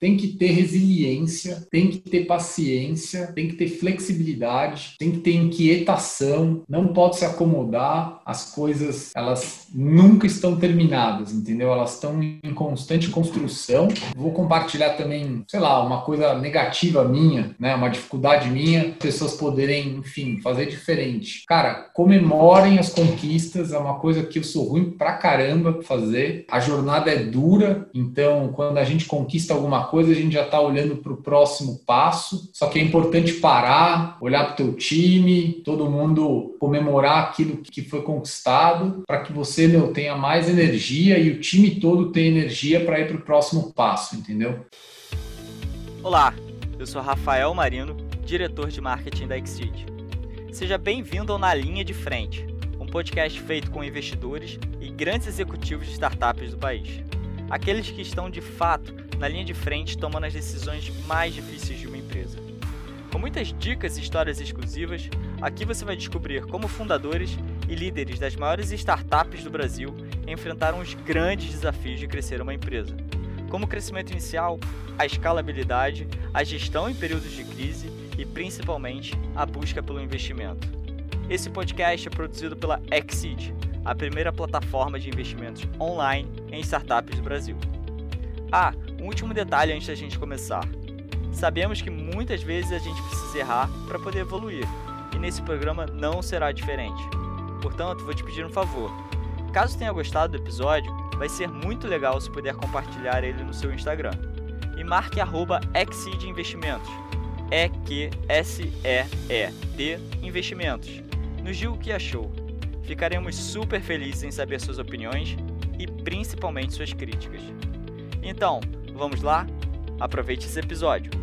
tem que ter resiliência, tem que ter paciência, tem que ter flexibilidade, tem que ter inquietação, não pode se acomodar. As coisas, elas nunca estão terminadas, entendeu? Elas estão em constante construção. Vou compartilhar também, sei lá, uma coisa negativa minha, né? Uma dificuldade minha, pessoas poderem, enfim, fazer diferente. Cara, comemorem as conquistas, é uma coisa que eu sou ruim pra caramba fazer. A jornada é dura, então quando a gente conquista alguma coisa, a gente já está olhando para o próximo passo. Só que é importante parar, olhar para o teu time, todo mundo comemorar aquilo que foi conquistado, para que você meu, tenha mais energia e o time todo tenha energia para ir para o próximo passo, entendeu? Olá, eu sou Rafael Marino, diretor de marketing da Exceed. Seja bem-vindo ao Na Linha de Frente, um podcast feito com investidores e grandes executivos de startups do país. Aqueles que estão de fato na linha de frente tomando as decisões mais difíceis de uma empresa. Com muitas dicas e histórias exclusivas, aqui você vai descobrir como fundadores e líderes das maiores startups do Brasil enfrentaram os grandes desafios de crescer uma empresa, como o crescimento inicial, a escalabilidade, a gestão em períodos de crise e principalmente a busca pelo investimento. Esse podcast é produzido pela Exceed, a primeira plataforma de investimentos online em startups do Brasil. Ah, um último detalhe antes da gente começar. Sabemos que muitas vezes a gente precisa errar para poder evoluir, e nesse programa não será diferente. Portanto, vou te pedir um favor. Caso tenha gostado do episódio, vai ser muito legal se puder compartilhar ele no seu Instagram. E marque arroba Investimentos. E-Q-S-E-E-D Investimentos. Nos diga o que achou. Ficaremos super felizes em saber suas opiniões e principalmente suas críticas. Então, vamos lá? Aproveite esse episódio.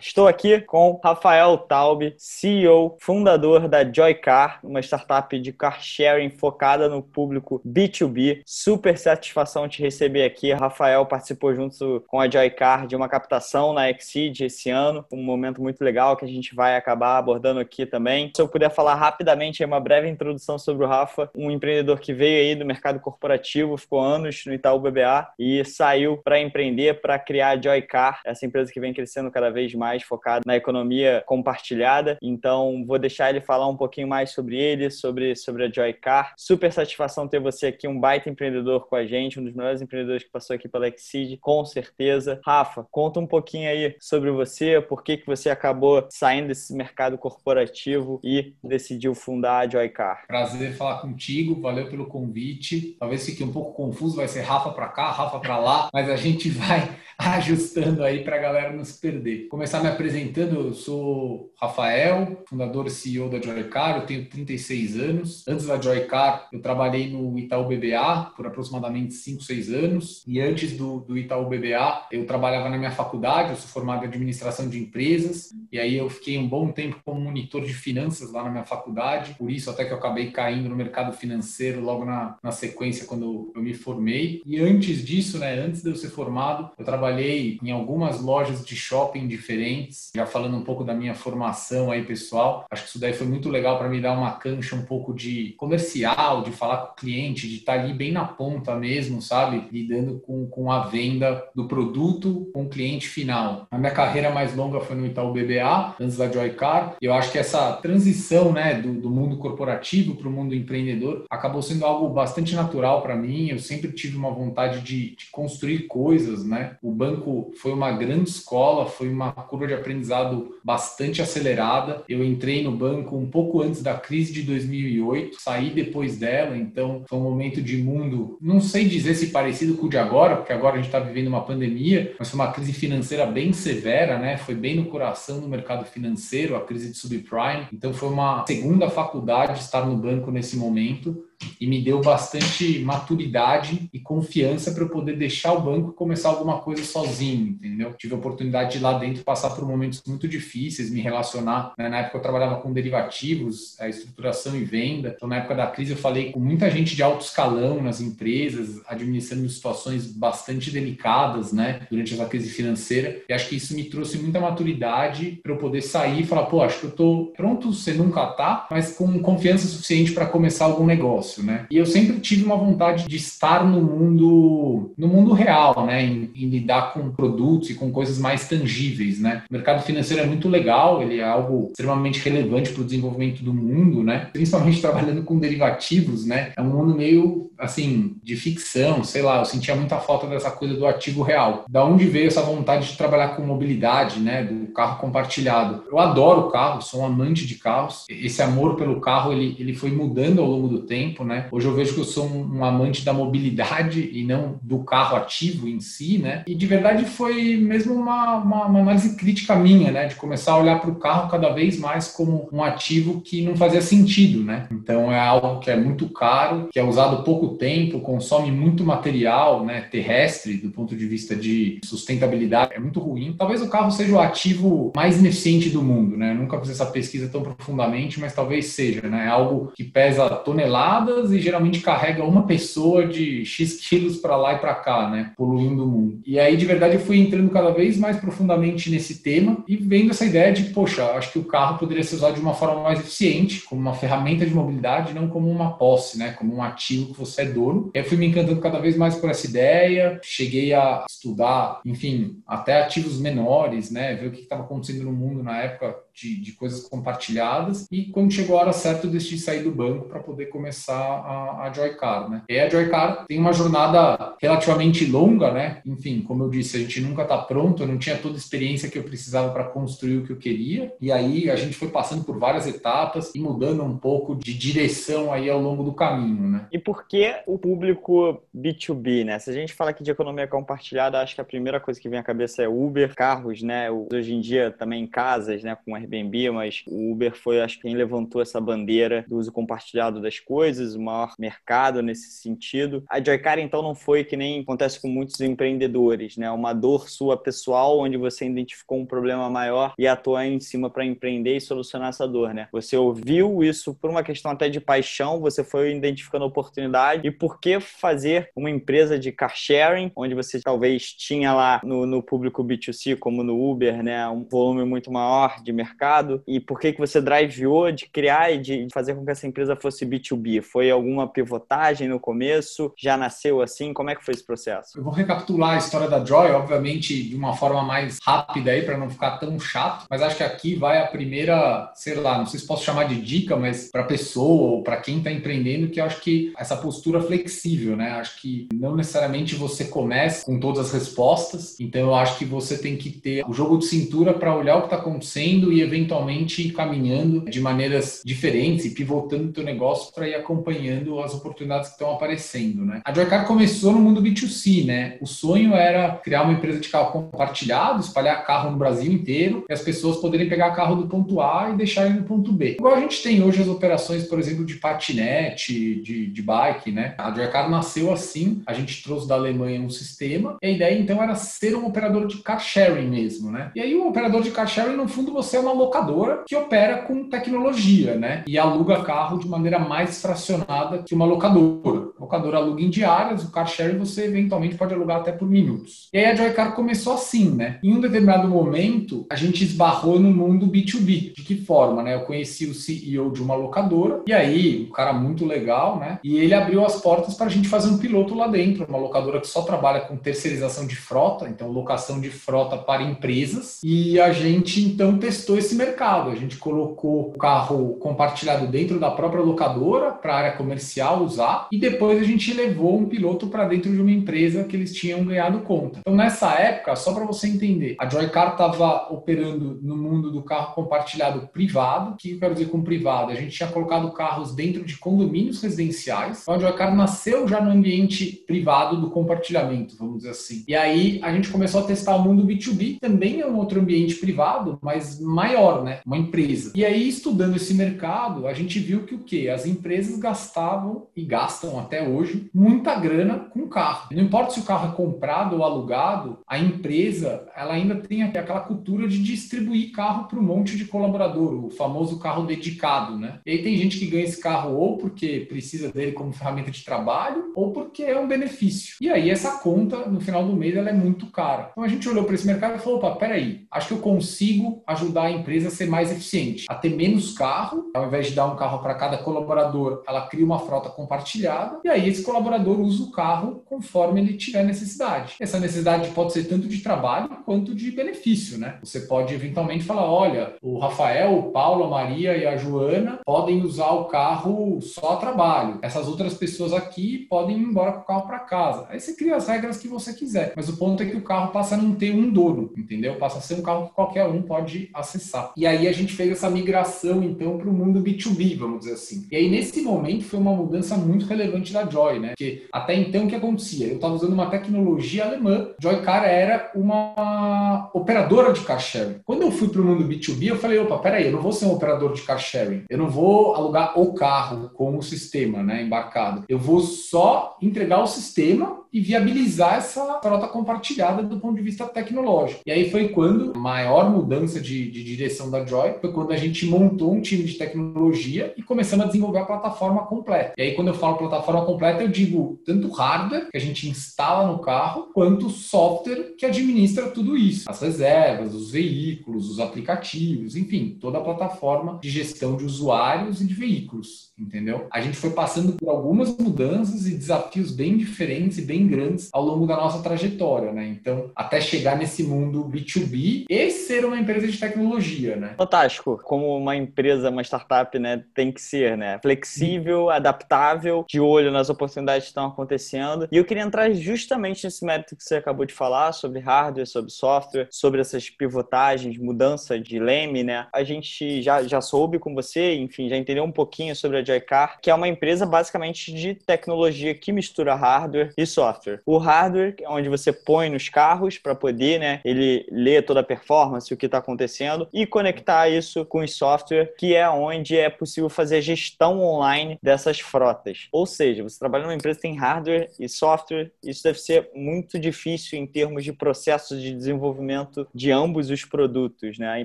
Estou aqui com Rafael Taub, CEO, fundador da Joycar, uma startup de car sharing focada no público B2B. Super satisfação te receber aqui. Rafael participou junto com a Joycar de uma captação na Exceed esse ano, um momento muito legal que a gente vai acabar abordando aqui também. Se eu puder falar rapidamente, uma breve introdução sobre o Rafa, um empreendedor que veio aí do mercado corporativo, ficou anos no Itaú BBA e saiu para empreender, para criar a Joycar, essa empresa que vem crescendo cada vez mais mais focado na economia compartilhada. Então, vou deixar ele falar um pouquinho mais sobre ele, sobre, sobre a Joycar. Super satisfação ter você aqui, um baita empreendedor com a gente, um dos melhores empreendedores que passou aqui pela Exceed, com certeza. Rafa, conta um pouquinho aí sobre você, por que, que você acabou saindo desse mercado corporativo e decidiu fundar a Joycar. Prazer falar contigo, valeu pelo convite. Talvez fique um pouco confuso, vai ser Rafa para cá, Rafa para lá, mas a gente vai ajustando aí para a galera não se perder. Começar me apresentando, eu sou Rafael, fundador e CEO da Joycar, eu tenho 36 anos. Antes da Joycar, eu trabalhei no Itaú BBA por aproximadamente 5, 6 anos. E antes do, do Itaú BBA, eu trabalhava na minha faculdade, eu sou formado em administração de empresas. E aí eu fiquei um bom tempo como monitor de finanças lá na minha faculdade. Por isso até que eu acabei caindo no mercado financeiro logo na, na sequência quando eu me formei. E antes disso, né, antes de eu ser formado, eu trabalhei em algumas lojas de shopping diferentes, já falando um pouco da minha formação aí pessoal. Acho que isso daí foi muito legal para me dar uma cancha um pouco de comercial, de falar com o cliente, de estar tá ali bem na ponta mesmo, sabe? Lidando com, com a venda do produto com o cliente final. A minha carreira mais longa foi no Itaú BBA, antes da Joycar. Eu acho que essa transição, né, do, do mundo corporativo para o mundo empreendedor acabou sendo algo bastante natural para mim. Eu sempre tive uma vontade de, de construir coisas, né? O banco foi uma grande escola, foi uma curva de aprendizado bastante acelerada. Eu entrei no banco um pouco antes da crise de 2008, saí depois dela, então foi um momento de mundo, não sei dizer se parecido com o de agora, porque agora a gente está vivendo uma pandemia, mas foi uma crise financeira bem severa, né? Foi bem no coração do mercado financeiro, a crise de subprime. Então foi uma segunda faculdade estar no banco nesse momento e me deu bastante maturidade e confiança para eu poder deixar o banco e começar alguma coisa sozinho, entendeu? Tive a oportunidade de ir lá dentro passar por momentos muito difíceis, me relacionar. Né? Na época eu trabalhava com derivativos, a estruturação e venda. Então, na época da crise, eu falei com muita gente de alto escalão nas empresas, administrando situações bastante delicadas, né? Durante essa crise financeira. E acho que isso me trouxe muita maturidade para eu poder sair e falar, pô, acho que eu tô pronto, você nunca tá, mas com confiança suficiente para começar algum negócio negócio, né? E eu sempre tive uma vontade de estar no mundo, no mundo real, né? Em, em lidar com produtos e com coisas mais tangíveis, né? O mercado financeiro é muito legal, ele é algo extremamente relevante para o desenvolvimento do mundo, né? Principalmente trabalhando com derivativos, né? É um mundo meio assim de ficção, sei lá. Eu sentia muita falta dessa coisa do ativo real. Da onde veio essa vontade de trabalhar com mobilidade, né? Do carro compartilhado. Eu adoro carro, sou um amante de carros. Esse amor pelo carro ele, ele foi mudando ao longo do tempo, né? Hoje eu vejo que eu sou um, um amante da mobilidade e não do carro ativo em si, né? E de verdade foi mesmo uma, uma, uma análise crítica minha, né? De começar a olhar para o carro cada vez mais como um ativo que não fazia sentido, né? Então é algo que é muito caro, que é usado pouco tempo, consome muito material, né? Terrestre do ponto de vista de sustentabilidade é muito ruim. Talvez o carro seja o ativo mais ineficiente do mundo, né? Eu nunca fiz essa pesquisa tão profundamente, mas talvez seja, né? É algo que pesa toneladas e geralmente carrega uma pessoa de X quilos para lá e para cá, né? Poluindo o mundo. E aí, de verdade, eu fui entrando cada vez mais profundamente nesse tema e vendo essa ideia de, poxa, acho que o carro poderia ser usado de uma forma mais eficiente, como uma ferramenta de mobilidade, não como uma posse, né? Como um ativo que você é dono. E aí fui me encantando cada vez mais por essa ideia, cheguei a estudar, enfim, até ativos menores, né? Ver o que estava acontecendo no mundo na época de, de, coisas compartilhadas. E quando chegou a hora certa, eu decidi sair do banco para poder começar a, a Joycar, né? E a Joycar tem uma jornada relativamente longa, né? Enfim, como eu disse, a gente nunca está pronto, eu não tinha toda a experiência que eu precisava para construir o que eu queria. E aí a gente foi passando por várias etapas e mudando um pouco de direção aí ao longo do caminho, né? E por que o público B2B, né? Se a gente fala aqui de economia compartilhada, acho que a primeira coisa que vem à cabeça é Uber, carros, né? Hoje em dia também casas, né? Com Airbnb, mas o Uber foi, acho que, quem levantou essa bandeira do uso compartilhado das coisas, o maior mercado nesse sentido. A Joycar, então, não foi que nem acontece com muitos empreendedores, né? Uma dor sua pessoal, onde você identificou um problema maior e atuou em cima para empreender e solucionar essa dor, né? Você ouviu isso por uma questão até de paixão, você foi identificando oportunidade e por que fazer uma empresa de car sharing, onde você talvez tinha lá no, no público B2C, como no Uber, né? Um volume muito maior de mercado mercado e por que, que você driveou de criar e de fazer com que essa empresa fosse B2B? Foi alguma pivotagem no começo? Já nasceu assim? Como é que foi esse processo? Eu vou recapitular a história da Joy, obviamente de uma forma mais rápida aí para não ficar tão chato, mas acho que aqui vai a primeira, sei lá, não sei se posso chamar de dica, mas para pessoa ou para quem está empreendendo, que eu acho que essa postura flexível, né? Acho que não necessariamente você começa com todas as respostas, então eu acho que você tem que ter o jogo de cintura para olhar o que está acontecendo e eventualmente ir caminhando de maneiras diferentes e pivotando o teu negócio para ir acompanhando as oportunidades que estão aparecendo, né? A Joycar começou no mundo B2C, né? O sonho era criar uma empresa de carro compartilhado, espalhar carro no Brasil inteiro e as pessoas poderem pegar carro do ponto A e deixar ele no ponto B. Igual a gente tem hoje as operações, por exemplo, de patinete, de, de bike, né? A Joycar nasceu assim, a gente trouxe da Alemanha um sistema e a ideia então era ser um operador de car sharing mesmo, né? E aí o operador de car sharing, no fundo, você é uma locadora que opera com tecnologia, né? E aluga carro de maneira mais fracionada que uma locadora. Locadora aluga em diárias, o car sharing você eventualmente pode alugar até por minutos. E aí a Joycar começou assim, né? Em um determinado momento, a gente esbarrou no mundo B2B. De que forma, né? Eu conheci o CEO de uma locadora e aí, um cara muito legal, né? E ele abriu as portas para a gente fazer um piloto lá dentro, uma locadora que só trabalha com terceirização de frota, então locação de frota para empresas. E a gente então testou esse mercado. A gente colocou o carro compartilhado dentro da própria locadora para a área comercial usar e depois a gente levou um piloto para dentro de uma empresa que eles tinham ganhado conta. Então nessa época, só para você entender, a Joycar estava operando no mundo do carro compartilhado privado. O que eu quero dizer com privado? A gente tinha colocado carros dentro de condomínios residenciais. Então a Joycar nasceu já no ambiente privado do compartilhamento, vamos dizer assim. E aí a gente começou a testar o mundo B2B, também é um outro ambiente privado, mas maior, né? Uma empresa. E aí, estudando esse mercado, a gente viu que o quê? As empresas gastavam e gastam até hoje muita grana com carro. Não importa se o carro é comprado ou alugado, a empresa ela ainda tem aquela cultura de distribuir carro para um monte de colaborador, o famoso carro dedicado, né? E aí tem gente que ganha esse carro ou porque precisa dele como ferramenta de trabalho ou porque é um benefício. E aí essa conta no final do mês ela é muito cara. Então a gente olhou para esse mercado e falou, opa, peraí, acho que eu consigo ajudar a empresa a ser mais eficiente, a ter menos carro, ao invés de dar um carro para cada colaborador, ela cria uma frota compartilhada e aí esse colaborador usa o carro conforme ele tiver necessidade. Essa necessidade pode ser tanto de trabalho quanto de benefício, né? Você pode eventualmente falar, olha, o Rafael, o Paulo, a Maria e a Joana podem usar o carro só a trabalho. Essas outras pessoas aqui podem ir embora com o carro para casa. Aí você cria as regras que você quiser. Mas o ponto é que o carro passa a não ter um dono, entendeu? Passa a ser um carro que qualquer um pode acessar. E aí a gente fez essa migração, então, para o mundo B2B, vamos dizer assim. E aí, nesse momento, foi uma mudança muito relevante da Joy, né? Porque até então, o que acontecia? Eu estava usando uma tecnologia alemã. Joycar era uma operadora de car sharing. Quando eu fui para o mundo B2B, eu falei, opa, peraí, eu não vou ser um operador de car sharing. Eu não vou alugar o carro com o sistema, né, embarcado. Eu vou só entregar o sistema e viabilizar essa frota compartilhada do ponto de vista tecnológico. E aí foi quando a maior mudança de, de direção da Joy foi quando a gente montou um time de tecnologia e começamos a desenvolver a plataforma completa. E aí quando eu falo plataforma completa, eu digo tanto hardware que a gente instala no carro, quanto software que administra tudo isso. As reservas, os veículos, os aplicativos, enfim, toda a plataforma de gestão de usuários e de veículos, entendeu? A gente foi passando por algumas mudanças e desafios bem diferentes e bem grandes ao longo da nossa trajetória, né? Então, até chegar nesse mundo B2B e ser uma empresa de tecnologia, né? Fantástico. Como uma empresa, uma startup, né, tem que ser, né? Flexível, adaptável, de olho nas oportunidades que estão acontecendo. E eu queria entrar justamente nesse mérito que você acabou de falar sobre hardware, sobre software, sobre essas pivotagens, mudança de leme, né? A gente já, já soube com você, enfim, já entendeu um pouquinho sobre a Joycar, que é uma empresa basicamente de tecnologia que mistura hardware e software. O hardware, onde você põe nos carros para poder, né, ele ler toda a performance, o que está acontecendo, e conectar isso com o software, que é onde é possível fazer a gestão online dessas frotas. Ou seja, você trabalha numa empresa que tem hardware e software, isso deve ser muito difícil em termos de processo de desenvolvimento de ambos os produtos, né? E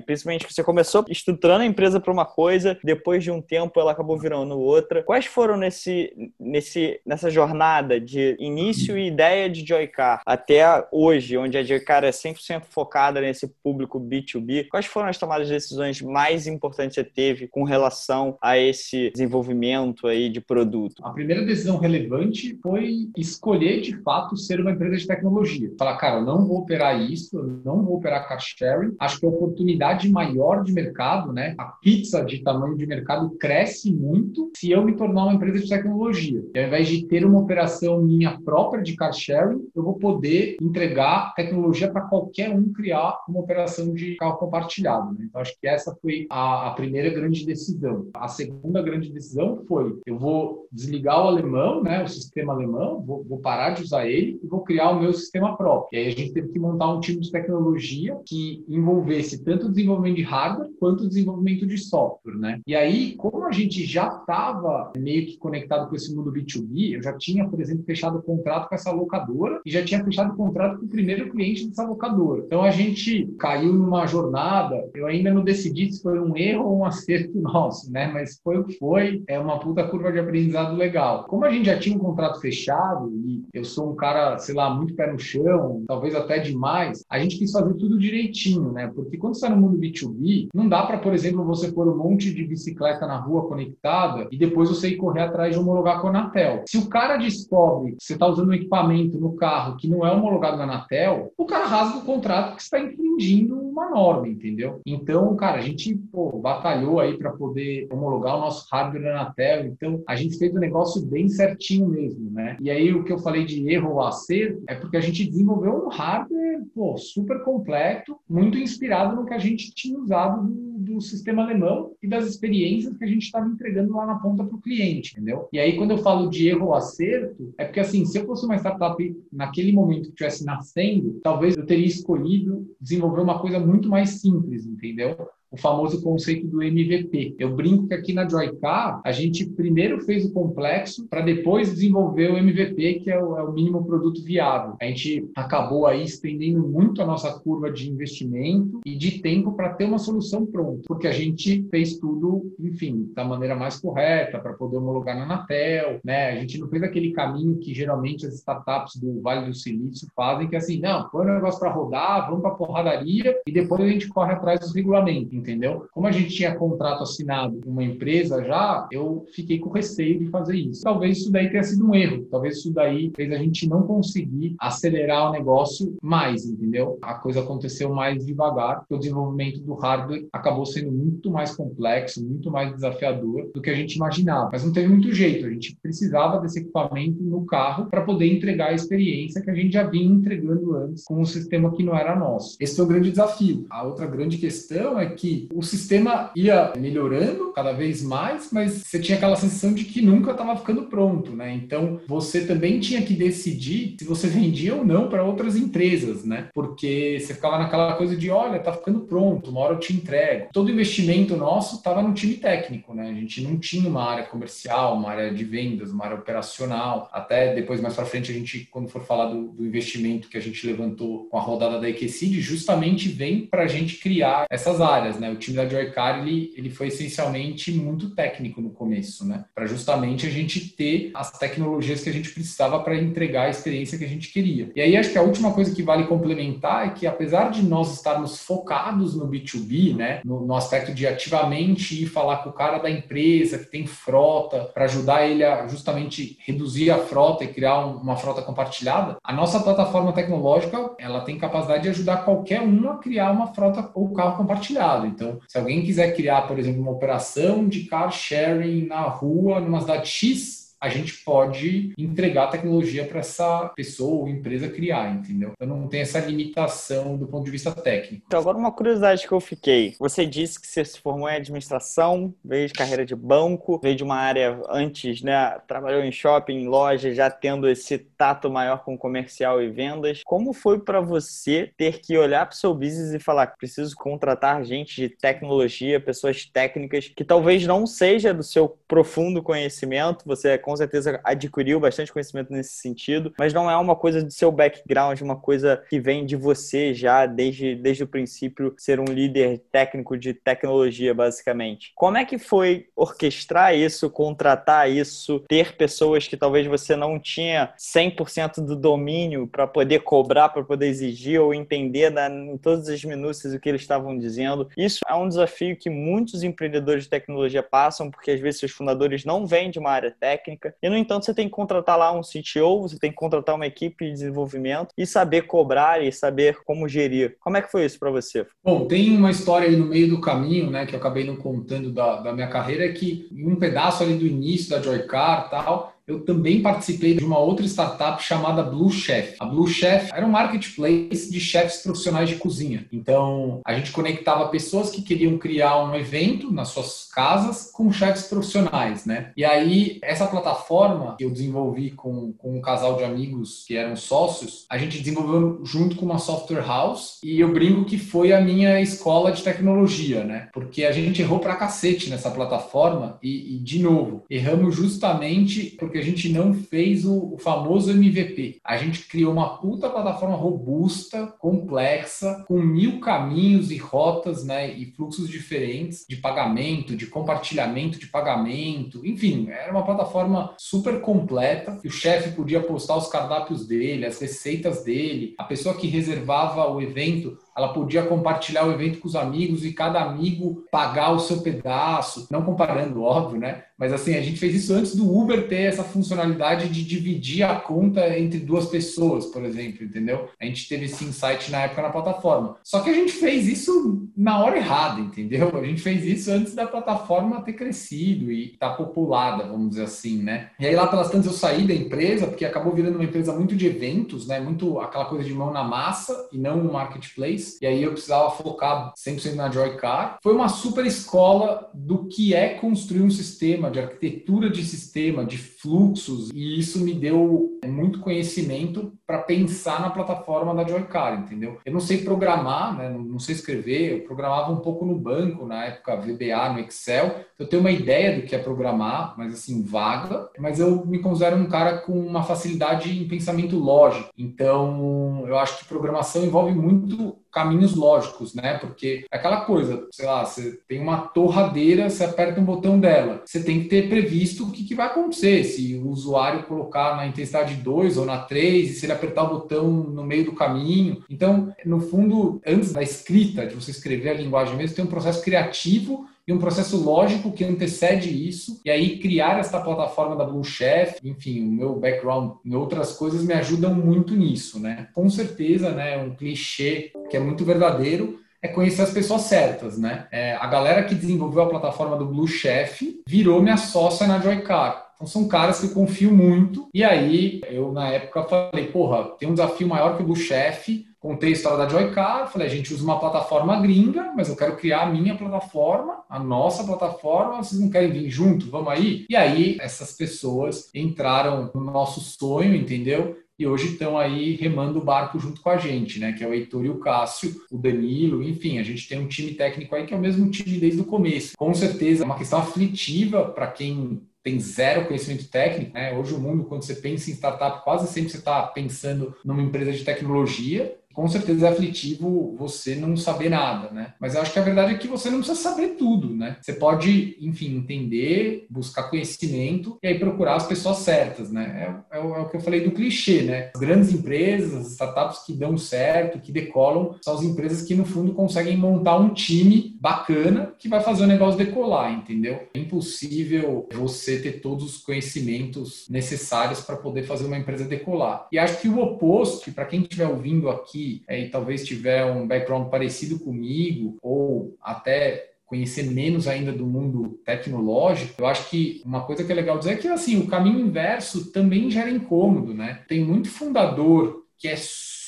principalmente você começou estruturando a empresa para uma coisa, depois de um tempo ela acabou virando outra. Quais foram nesse, nesse, nessa jornada de início e ideia de Joycar até hoje, onde a Joycar é 100% focada nesse público B2B, quais foram as tomadas de decisões mais importantes que você teve com relação a esse desenvolvimento aí de produto? A primeira decisão relevante foi escolher de fato ser uma empresa de tecnologia. Falar, cara, eu não vou operar isso, eu não vou operar car sharing. Acho que a oportunidade maior de mercado, né? A pizza de tamanho de mercado cresce muito se eu me tornar uma empresa de tecnologia. E ao invés de ter uma operação minha própria de car sharing, eu vou poder entregar tecnologia para qualquer um criar uma operação de carro compartilhado. Né? Então, acho que essa foi a, a, primeira grande decisão. A segunda grande decisão foi: eu vou desligar o alemão, né, o sistema alemão, vou, vou parar de usar ele e vou criar o meu sistema próprio. E aí a gente teve que montar um time de tecnologia que envolvesse tanto o desenvolvimento de hardware quanto desenvolvimento de software. Né? E aí, como a gente já estava meio que conectado com esse mundo B2B, eu já tinha, por exemplo, fechado o contrato com essa locadora e já tinha fechado o contrato com o primeiro cliente dessa locadora. Então a gente caiu numa jornada, eu ainda não decidi se foi um erro ou um acerto nosso, né? Mas foi o que foi, é uma puta curva de aprendizado legal. Como a gente já tinha um contrato fechado e eu sou um cara, sei lá, muito pé no chão, talvez até demais, a gente quis fazer tudo direitinho, né? Porque quando você está no mundo B2B, não dá para, por exemplo, você pôr um monte de bicicleta na rua conectada e depois você ir correr atrás de homologar com a Anatel. Se o cara descobre que você está usando um equipamento no carro que não é homologado na Anatel, o cara rasga o contrato que está infringindo uma norma, entendeu? Então, cara, a gente pô, batalhou aí para poder homologar o nosso hardware na Anatel, então a gente fez o negócio bem certinho mesmo, né? E aí o que eu falei de erro ou acerto é porque a gente desenvolveu um hardware pô, super completo, muito inspirado no que a gente tinha usado mm-hmm. Do, sistema alemão e das experiências que a gente estava entregando lá na ponta para o cliente, entendeu? E aí quando eu falo de erro ou acerto, é porque assim, se eu fosse uma startup naquele momento que estivesse nascendo, talvez eu teria escolhido desenvolver uma coisa muito mais simples, entendeu? o famoso conceito do MVP. Eu brinco que aqui na Joycar, a gente primeiro fez o complexo para depois desenvolver o MVP, que é o, é o mínimo produto viável. A gente acabou aí estendendo muito a nossa curva de investimento e de tempo para ter uma solução pronta, porque a gente fez tudo, enfim, da maneira mais correta, para poder homologar na Anatel, né? A gente não fez aquele caminho que geralmente as startups do Vale do Silício fazem, que é assim, não, põe o negócio para rodar, vamos para porradaria e depois a gente corre atrás dos regulamentos, entendeu? Como a gente tinha contrato assinado com uma empresa já, eu fiquei com receio de fazer isso. Talvez isso daí tenha sido um erro, talvez isso daí fez a gente não conseguir acelerar o negócio mais, entendeu? A coisa aconteceu mais devagar, o desenvolvimento do hardware acabou sendo muito mais complexo, muito mais desafiador do que a gente imaginava. Mas não teve muito jeito, a gente precisava desse equipamento no carro para poder entregar a experiência que a gente já vinha entregando antes com um sistema que não era nosso. Esse foi o grande desafio. A outra grande questão é que o sistema ia melhorando cada vez mais, mas você tinha aquela sensação de que nunca estava ficando pronto, né? Então você também tinha que decidir se você vendia ou não para outras empresas, né? Porque você ficava naquela coisa de, olha, tá ficando pronto, uma hora eu te entrego. Todo investimento nosso estava no time técnico, né? A gente não tinha uma área comercial, uma área de vendas, uma área operacional. Até depois, mais para frente, a gente, quando for falar do, do, investimento que a gente levantou com a rodada da Equecid, justamente vem para a gente criar essas áreas, né? O time da Joycar, ele, ele foi essencialmente muito técnico no começo, né? Para justamente a gente ter as tecnologias que a gente precisava para entregar a experiência que a gente queria. E aí acho que a última coisa que vale complementar é que apesar de nós estarmos focados no B2B, né, no, no aspecto de ativamente ir falar com o cara da empresa que tem frota para ajudar ele a justamente reduzir a frota e criar um, uma frota compartilhada, a nossa plataforma tecnológica ela tem capacidade de ajudar qualquer um a criar uma frota ou carro compartilhado. Então, se alguém quiser criar, por exemplo, uma operação de car sharing na rua numa cidade X, a gente pode entregar a tecnologia para essa pessoa ou empresa criar, entendeu? Então não tem essa limitação do ponto de vista técnico. Então, agora uma curiosidade que eu fiquei. Você disse que você se formou em administração, veio de carreira de banco, veio de uma área antes, né? Trabalhou em shopping, em loja, já tendo esse tato maior com comercial e vendas. Como foi para você ter que olhar para o seu business e falar que preciso contratar gente de tecnologia, pessoas técnicas, que talvez não seja do seu profundo conhecimento, você é com certeza adquiriu bastante conhecimento nesse sentido, mas não é uma coisa do seu background, uma coisa que vem de você já desde, desde o princípio ser um líder técnico de tecnologia, basicamente. Como é que foi orquestrar isso, contratar isso, ter pessoas que talvez você não tinha 100% do domínio para poder cobrar, para poder exigir ou entender na, em todas as minúcias o que eles estavam dizendo? Isso é um desafio que muitos empreendedores de tecnologia passam, porque às vezes seus fundadores não vêm de uma área técnica técnica. E, no entanto, você tem que contratar lá um CTO, você tem que contratar uma equipe de desenvolvimento e saber cobrar e saber como gerir. Como é que foi isso para você? Bom, tem uma história aí no meio do caminho, né, que eu acabei não contando da, da minha carreira, é que um pedaço ali do início da Joycar tal, eu também participei de uma outra startup chamada Blue Chef. A Blue Chef era um marketplace de chefs profissionais de cozinha. Então, a gente conectava pessoas que queriam criar um evento nas suas casas com chefs profissionais, né? E aí, essa plataforma que eu desenvolvi com, com um casal de amigos que eram sócios, a gente desenvolveu junto com uma software house e eu brinco que foi a minha escola de tecnologia, né? Porque a gente errou pra cacete nessa plataforma e, e de novo, erramos justamente porque porque a gente não fez o, o, famoso MVP. A gente criou uma puta plataforma robusta, complexa, com mil caminhos e rotas, né, e fluxos diferentes de pagamento, de compartilhamento de pagamento, enfim, era uma plataforma super completa. O chefe podia postar os cardápios dele, as receitas dele, a pessoa que reservava o evento ela podia compartilhar o evento com os amigos e cada amigo pagar o seu pedaço, não comparando, óbvio, né? Mas assim, a gente fez isso antes do Uber ter essa funcionalidade de dividir a conta entre duas pessoas, por exemplo, entendeu? A gente teve esse insight na época na plataforma. Só que a gente fez isso na hora errada, entendeu? A gente fez isso antes da plataforma ter crescido e estar tá populada, vamos dizer assim, né? E aí lá pelas tantas eu saí da empresa, porque acabou virando uma empresa muito de eventos, né? Muito aquela coisa de mão na massa e não um marketplace. E aí eu precisava focar 100% na Joycar. Foi uma super escola do que é construir um sistema, de arquitetura de sistema, de fluxos, e isso me deu muito conhecimento para pensar na plataforma da Joycar, entendeu? Eu não sei programar, né? não sei escrever, eu programava um pouco no banco, na época VBA, no Excel, eu tenho uma ideia do que é programar, mas assim, vaga, mas eu me considero um cara com uma facilidade em pensamento lógico. Então, eu acho que programação envolve muito caminhos lógicos, né? Porque é aquela coisa, sei lá, você tem uma torradeira, você aperta um botão dela. Você tem que ter previsto o que, que vai acontecer. Se o usuário colocar na intensidade 2 ou na 3, e se ele apertar o botão no meio do caminho. Então, no fundo, antes da escrita, de você escrever a linguagem mesmo, tem um processo criativo e um processo lógico que antecede isso, e aí criar esta plataforma da Blue Chef, enfim, o meu background em outras coisas me ajudam muito nisso, né? Com certeza, né, um clichê que é muito verdadeiro, é conhecer as pessoas certas, né? É, a galera que desenvolveu a plataforma do Blue Chef virou minha sócia na Joycar. Então são caras que eu confio muito. E aí eu na época falei, porra, tem um desafio maior que o Blue Chef contei a história da Joycar, falei, a gente usa uma plataforma gringa, mas eu quero criar a minha plataforma, a nossa plataforma, vocês não querem vir junto? Vamos aí? E aí essas pessoas entraram no nosso sonho, entendeu? e hoje estão aí remando o barco junto com a gente, né? Que é o Heitor e o Cássio, o Danilo, enfim, a gente tem um time técnico aí que é o mesmo time desde o começo. Com certeza, é uma questão aflitiva para quem tem zero conhecimento técnico, né? Hoje o mundo, quando você pensa em startup, quase sempre você está pensando numa empresa de tecnologia com certeza é aflitivo você não saber nada, né? Mas eu acho que a verdade é que você não precisa saber tudo, né? Você pode, enfim, entender, buscar conhecimento e aí procurar as pessoas certas, né? É, é, é o que eu falei do clichê, né? As grandes empresas, as startups que dão certo, que decolam, são as empresas que, no fundo, conseguem montar um time bacana que vai fazer o negócio decolar, entendeu? É impossível você ter todos os conhecimentos necessários para poder fazer uma empresa decolar. E acho que o oposto, para quem estiver ouvindo aqui, é, e talvez tiver um background parecido comigo, ou até conhecer menos ainda do mundo tecnológico, eu acho que uma coisa que é legal dizer é que assim, o caminho inverso também gera incômodo, né? Tem muito fundador que é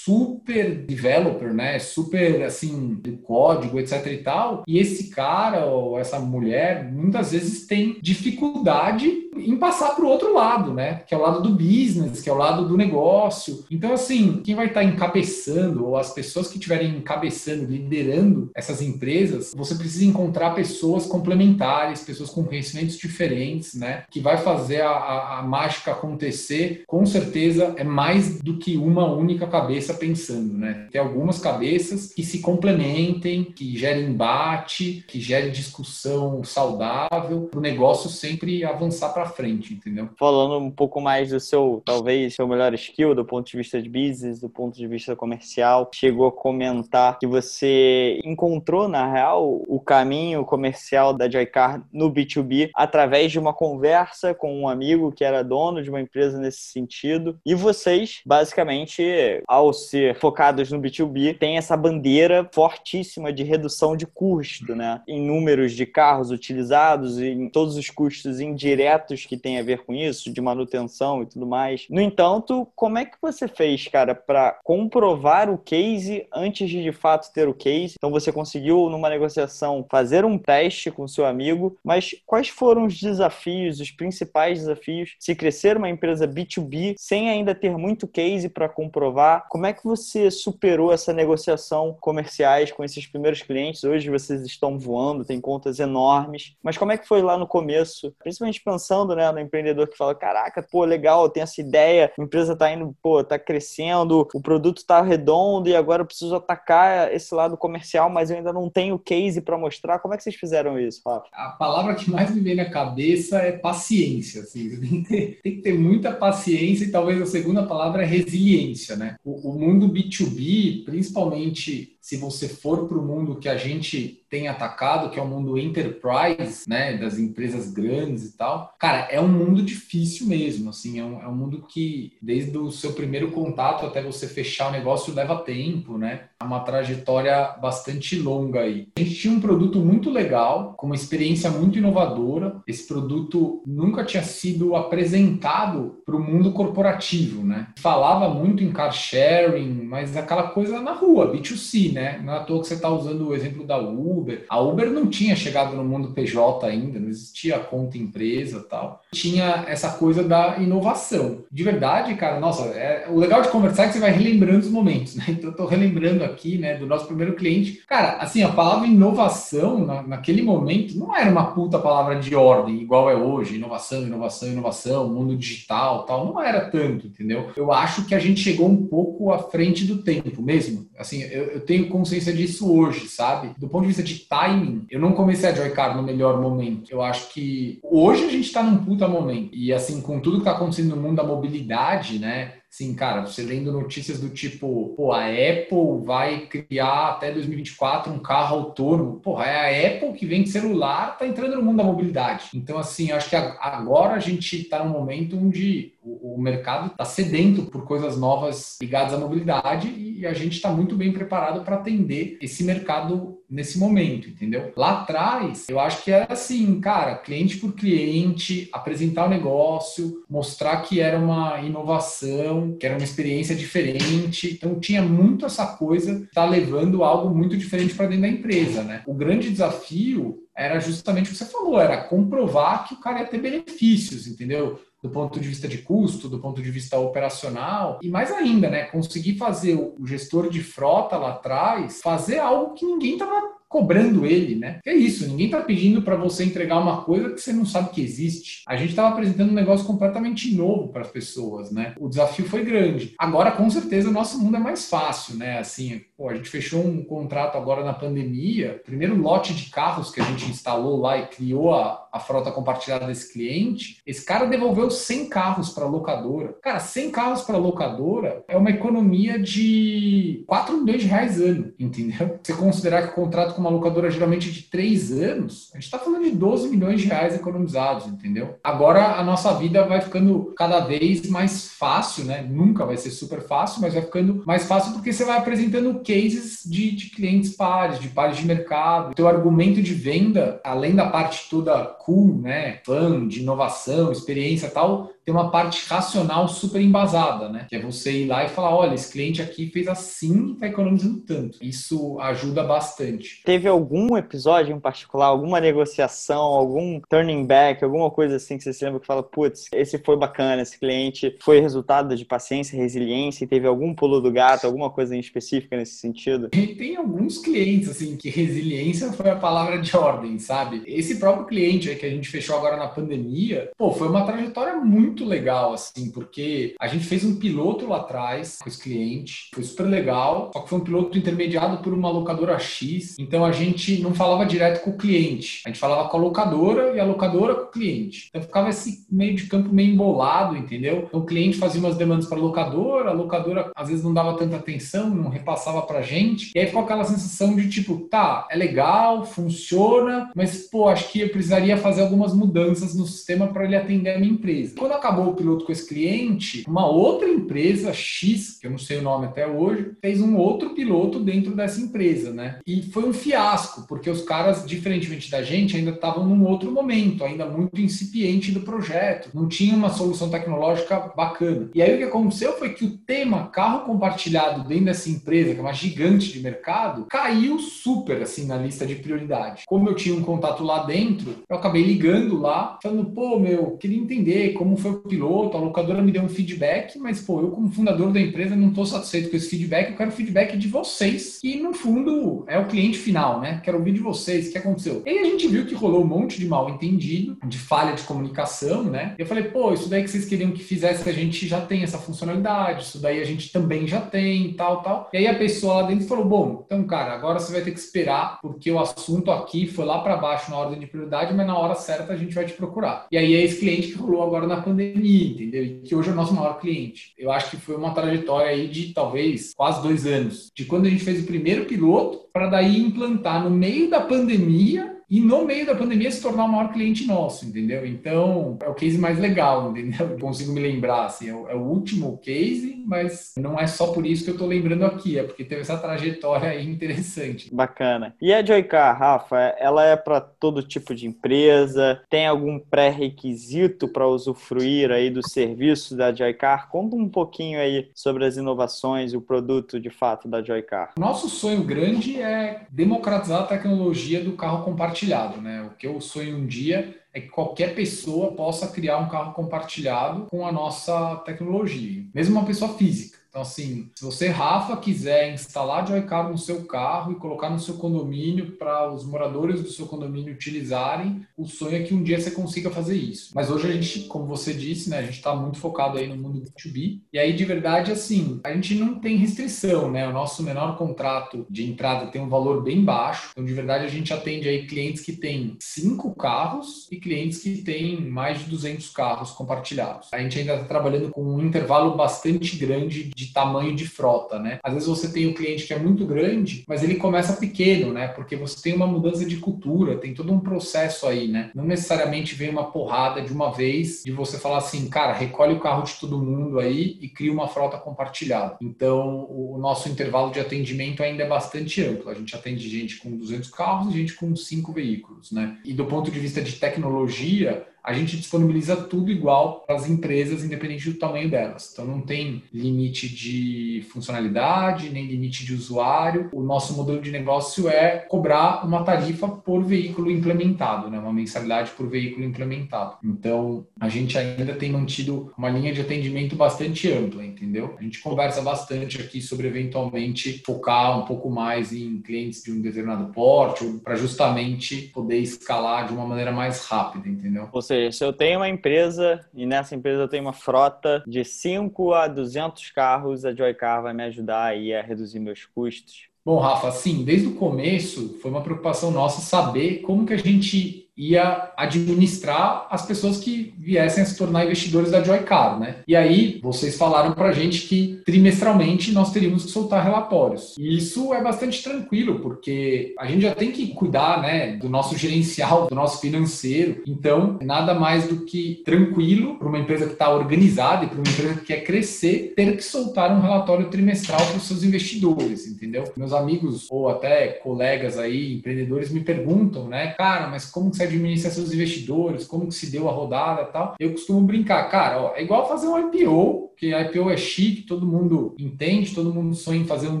super developer, né? Super assim, do código, etc e tal. E esse cara ou essa mulher muitas vezes tem dificuldade em passar para o outro lado, né? Que é o lado do business, que é o lado do negócio. Então, assim, quem vai estar tá encabeçando, ou as pessoas que estiverem encabeçando, liderando essas empresas, você precisa encontrar pessoas complementares, pessoas com conhecimentos diferentes, né? Que vai fazer a, a, a mágica acontecer. Com certeza é mais do que uma única cabeça pensando, né? Tem algumas cabeças que se complementem, que gerem embate, que gerem discussão saudável, o negócio sempre avançar para para frente, entendeu? Falando um pouco mais do seu, talvez, seu melhor skill do ponto de vista de business, do ponto de vista comercial, chegou a comentar que você encontrou, na real, o caminho comercial da Joycar no B2B através de uma conversa com um amigo que era dono de uma empresa nesse sentido. E vocês, basicamente, ao ser focados no B2B, têm essa bandeira fortíssima de redução de custo, né? Em números de carros utilizados, em todos os custos indiretos que tem a ver com isso, de manutenção e tudo mais. No entanto, como é que você fez, cara, para comprovar o case antes de de fato ter o case? Então você conseguiu numa negociação fazer um teste com seu amigo, mas quais foram os desafios, os principais desafios se crescer uma empresa B2B sem ainda ter muito case para comprovar? Como é que você superou essa negociação comerciais com esses primeiros clientes? Hoje vocês estão voando, tem contas enormes, mas como é que foi lá no começo, principalmente pensando pensando, né, no empreendedor que fala, caraca, pô, legal, tem essa ideia, a empresa tá indo, pô, tá crescendo, o produto tá redondo e agora eu preciso atacar esse lado comercial, mas eu ainda não tenho case para mostrar. Como é que vocês fizeram isso, Rafa? A palavra que mais me vem na cabeça é paciência, assim, tem que ter, tem que ter muita paciência e talvez a segunda palavra é resiliência, né? O, o mundo B2B, principalmente se você for para o mundo que a gente tem atacado, que é o mundo enterprise, né, das empresas grandes e tal, cara, é um mundo difícil mesmo, assim, é um, é um mundo que desde o seu primeiro contato até você fechar o negócio leva tempo, né? Uma trajetória bastante longa aí. A gente tinha um produto muito legal, com uma experiência muito inovadora. Esse produto nunca tinha sido apresentado para o mundo corporativo, né? Falava muito em car sharing, mas aquela coisa na rua, B2C, né? Não é à toa que você está usando o exemplo da Uber. A Uber não tinha chegado no mundo PJ ainda, não existia conta empresa tal. Tinha essa coisa da inovação. De verdade, cara, nossa, é, o legal de conversar é que você vai relembrando os momentos, né? Então eu tô relembrando aqui, né, do nosso primeiro cliente. Cara, assim, a palavra inovação na, naquele momento não era uma puta palavra de ordem, igual é hoje, inovação, inovação, inovação, mundo digital, tal, não era tanto, entendeu? Eu acho que a gente chegou um pouco à frente do tempo mesmo. Assim, eu, eu tenho consciência disso hoje, sabe? Do ponto de vista de timing, eu não comecei a Joycar no melhor momento. Eu acho que hoje a gente tá num puta momento. E assim, com tudo que tá acontecendo no mundo da mobilidade, né? Sim, cara, você lendo notícias do tipo, pô, a Apple vai criar até 2024 um carro autônomo. Porra, é a Apple que vem de celular, tá entrando no mundo da mobilidade. Então, assim, acho que agora a gente está num momento onde o, mercado está sedento por coisas novas ligadas à mobilidade e a gente está muito bem preparado para atender esse mercado nesse momento, entendeu? Lá atrás, eu acho que era assim, cara, cliente por cliente, apresentar o negócio, mostrar que era uma inovação, que era uma experiência diferente. Então tinha muito essa coisa tá levando algo muito diferente para dentro da empresa, né? O grande desafio era justamente o que você falou, era comprovar que o cara ia ter benefícios, entendeu? Do ponto de vista de custo, do ponto de vista operacional, e mais ainda, né, conseguir fazer o gestor de frota lá atrás fazer algo que ninguém estava cobrando ele, né? É isso, ninguém está pedindo para você entregar uma coisa que você não sabe que existe. A gente estava apresentando um negócio completamente novo para as pessoas, né? O desafio foi grande. Agora, com certeza, o nosso mundo é mais fácil, né? Assim, pô, a gente fechou um contrato agora na pandemia, primeiro lote de carros que a gente instalou lá e criou a, a frota compartilhada desse cliente, esse cara devolveu 100 carros para a locadora. Cara, 100 carros para a locadora é uma economia de 4 milhões de reais ano, entendeu? Você considerar que o contrato com uma locadora geralmente de 3 anos, a gente está falando de 12 milhões de reais economizados, entendeu? Agora a nossa vida vai ficando cada vez mais fácil, né? Nunca vai ser super fácil, mas vai ficando mais fácil porque você vai apresentando cases de, de clientes pares, de pares de mercado. O teu argumento de venda, além da parte toda cool, né, fã, de inovação, experiência tal, tem uma parte racional super embasada, né? Que é você ir lá e falar, olha, esse cliente aqui fez assim e está economizando tanto. Isso ajuda bastante. Teve algum episódio em particular, alguma negociação, algum turning back, alguma coisa assim que você se lembra que fala, putz, esse foi bacana, esse cliente foi resultado de paciência, resiliência e teve algum pulo do gato, alguma coisa em específica nesse sentido? Tem alguns clientes, assim, que resiliência foi a palavra de ordem, sabe? Esse próprio cliente aí que a gente fechou agora na pandemia, pô, foi uma trajetória muito muito legal, assim, porque a gente fez um piloto lá atrás com esse cliente, foi super legal, só que foi um piloto intermediado por uma locadora X, então a gente não falava direto com o cliente, a gente falava com a locadora e a locadora com o cliente. Então ficava esse meio de campo meio embolado, entendeu? Então o cliente fazia umas demandas para a locadora, a locadora às vezes não dava tanta atenção, não repassava para gente, e aí ficou aquela sensação de tipo, tá, é legal, funciona, mas pô, acho que eu precisaria fazer algumas mudanças no sistema para ele atender a minha empresa. Quando acabou o piloto com esse cliente, uma outra empresa X, que eu não sei o nome até hoje, fez um outro piloto dentro dessa empresa, né? E foi um fiasco, porque os caras, diferentemente da gente, ainda estavam num outro momento, ainda muito incipiente do projeto, não tinha uma solução tecnológica bacana. E aí o que aconteceu foi que o tema carro compartilhado dentro dessa empresa, que é uma gigante de mercado, caiu super assim na lista de prioridade. Como eu tinha um contato lá dentro, eu acabei ligando lá, falando, pô, meu, queria entender como foi o piloto, a locadora me deu um feedback, mas, pô, eu como fundador da empresa não estou satisfeito com esse feedback, eu quero feedback de vocês, que no fundo é o cliente final, né? Quero ouvir de vocês o que aconteceu. E aí a gente viu que rolou um monte de mal entendido, de falha de comunicação, né? Eu falei, pô, isso daí que vocês queriam que fizesse, a gente já tem essa funcionalidade, isso daí a gente também já tem, tal, tal. E aí a pessoa lá dentro falou, bom, então, cara, agora você vai ter que esperar, porque o assunto aqui foi lá para baixo na ordem de prioridade, mas na hora certa a gente vai te procurar. E aí é esse cliente que rolou agora na pandemia pandemia, entendeu? E que hoje é o nosso maior cliente. Eu acho que foi uma trajetória aí de talvez quase dois anos, de quando a gente fez o primeiro piloto para daí implantar no meio da pandemia e no meio da pandemia se tornar o maior cliente nosso, entendeu? Então, é o case mais legal, entendeu? Eu consigo me lembrar, assim, é o, é o último case, mas não é só por isso que eu estou lembrando aqui, é porque teve essa trajetória aí interessante. Bacana. E a Joycar, Rafa, ela é para todo tipo de empresa? Tem algum pré-requisito para usufruir aí do serviço da Joycar? Conta um pouquinho aí sobre as inovações e o produto de fato da Joycar. Nosso sonho grande é democratizar a tecnologia do carro compartilhado, né? O que eu sonho um dia é que qualquer pessoa possa criar um carro compartilhado com a nossa tecnologia, mesmo uma pessoa física. Então, assim, se você, Rafa, quiser instalar Joycar no seu carro e colocar no seu condomínio para os moradores do seu condomínio utilizarem, o sonho é que um dia você consiga fazer isso. Mas hoje a gente, como você disse, né, a gente está muito focado aí no mundo B2B. E aí, de verdade, assim, a gente não tem restrição, né? O nosso menor contrato de entrada tem um valor bem baixo. Então, de verdade, a gente atende aí clientes que têm cinco carros e clientes que têm mais de 200 carros compartilhados. A gente ainda está trabalhando com um intervalo bastante grande de de tamanho de frota, né? Às vezes você tem um cliente que é muito grande, mas ele começa pequeno, né? Porque você tem uma mudança de cultura, tem todo um processo aí, né? Não necessariamente vem uma porrada de uma vez de você falar assim, cara, recolhe o carro de todo mundo aí e cria uma frota compartilhada. Então, o nosso intervalo de atendimento ainda é bastante amplo. A gente atende gente com 200 carros e gente com 5 veículos, né? E do ponto de vista de tecnologia, a gente disponibiliza tudo igual para as empresas, independente do tamanho delas. Então não tem limite de funcionalidade, nem limite de usuário. O nosso modelo de negócio é cobrar uma tarifa por veículo implementado, né? uma mensalidade por veículo implementado. Então a gente ainda tem mantido uma linha de atendimento bastante ampla, entendeu? A gente conversa bastante aqui sobre eventualmente focar um pouco mais em clientes de um determinado porte, para justamente poder escalar de uma maneira mais rápida, entendeu? Você seja, se eu tenho uma empresa e nessa empresa eu tenho uma frota de 5 a 200 carros, a Joycar vai me ajudar aí a reduzir meus custos. Bom, Rafa, sim, desde o começo foi uma preocupação nossa saber como que a gente ia administrar as pessoas que viessem a se tornar investidores da Joycar, né? E aí, vocês falaram para gente que trimestralmente nós teríamos que soltar relatórios. E isso é bastante tranquilo, porque a gente já tem que cuidar, né, do nosso gerencial, do nosso financeiro. Então, nada mais do que tranquilo para uma empresa que está organizada e para uma empresa que quer crescer, ter que soltar um relatório trimestral para os seus investidores, entendeu? Meus amigos ou até colegas aí, empreendedores, me perguntam, né, cara, mas como que você administra seus investidores, como que se deu a rodada e tal. Eu costumo brincar, cara, ó, é igual fazer um IPO, que IPO é chique, todo mundo entende, todo mundo sonha em fazer um